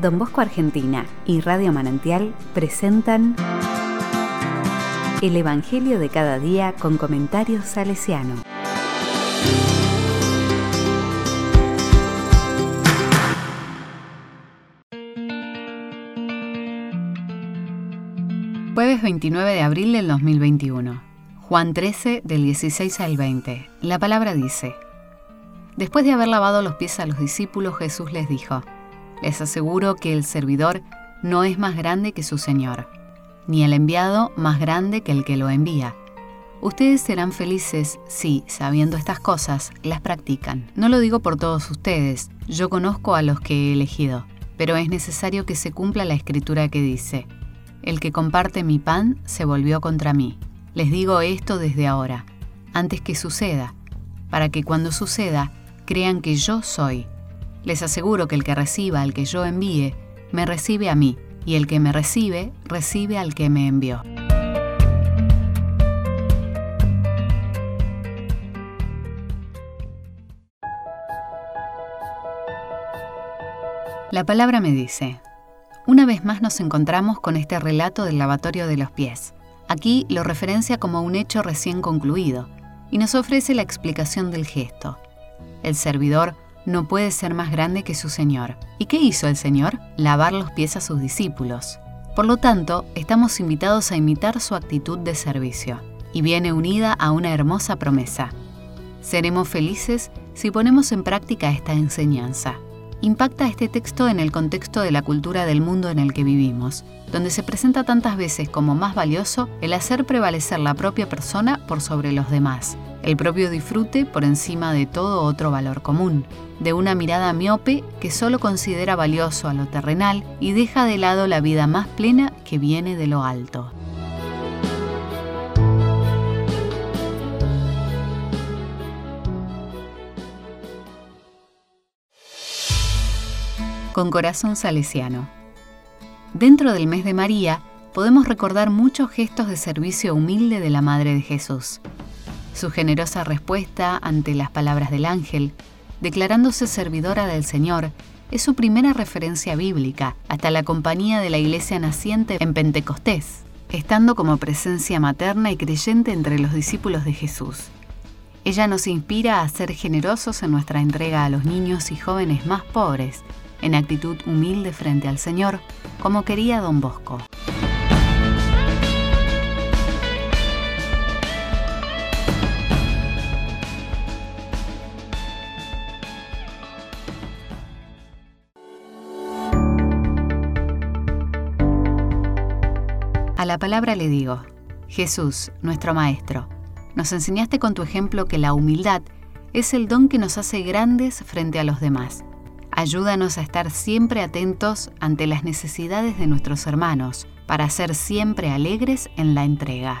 Don Bosco Argentina y Radio Manantial presentan El Evangelio de cada día con comentarios salesiano. Jueves 29 de abril del 2021. Juan 13 del 16 al 20. La palabra dice, Después de haber lavado los pies a los discípulos, Jesús les dijo, Les aseguro que el servidor no es más grande que su Señor, ni el enviado más grande que el que lo envía. Ustedes serán felices si, sabiendo estas cosas, las practican. No lo digo por todos ustedes, yo conozco a los que he elegido, pero es necesario que se cumpla la escritura que dice, el que comparte mi pan se volvió contra mí. Les digo esto desde ahora, antes que suceda, para que cuando suceda crean que yo soy. Les aseguro que el que reciba al que yo envíe, me recibe a mí, y el que me recibe, recibe al que me envió. La palabra me dice, una vez más nos encontramos con este relato del lavatorio de los pies. Aquí lo referencia como un hecho recién concluido y nos ofrece la explicación del gesto. El servidor no puede ser más grande que su Señor. ¿Y qué hizo el Señor? Lavar los pies a sus discípulos. Por lo tanto, estamos invitados a imitar su actitud de servicio, y viene unida a una hermosa promesa. Seremos felices si ponemos en práctica esta enseñanza impacta este texto en el contexto de la cultura del mundo en el que vivimos, donde se presenta tantas veces como más valioso el hacer prevalecer la propia persona por sobre los demás, el propio disfrute por encima de todo otro valor común, de una mirada miope que solo considera valioso a lo terrenal y deja de lado la vida más plena que viene de lo alto. Con corazón salesiano. Dentro del mes de María podemos recordar muchos gestos de servicio humilde de la Madre de Jesús. Su generosa respuesta ante las palabras del ángel, declarándose servidora del Señor, es su primera referencia bíblica hasta la compañía de la iglesia naciente en Pentecostés, estando como presencia materna y creyente entre los discípulos de Jesús. Ella nos inspira a ser generosos en nuestra entrega a los niños y jóvenes más pobres, en actitud humilde frente al Señor, como quería don Bosco. A la palabra le digo, Jesús, nuestro Maestro, nos enseñaste con tu ejemplo que la humildad es el don que nos hace grandes frente a los demás Ayúdanos a estar siempre atentos ante las necesidades de nuestros hermanos, para ser siempre alegres en la entrega.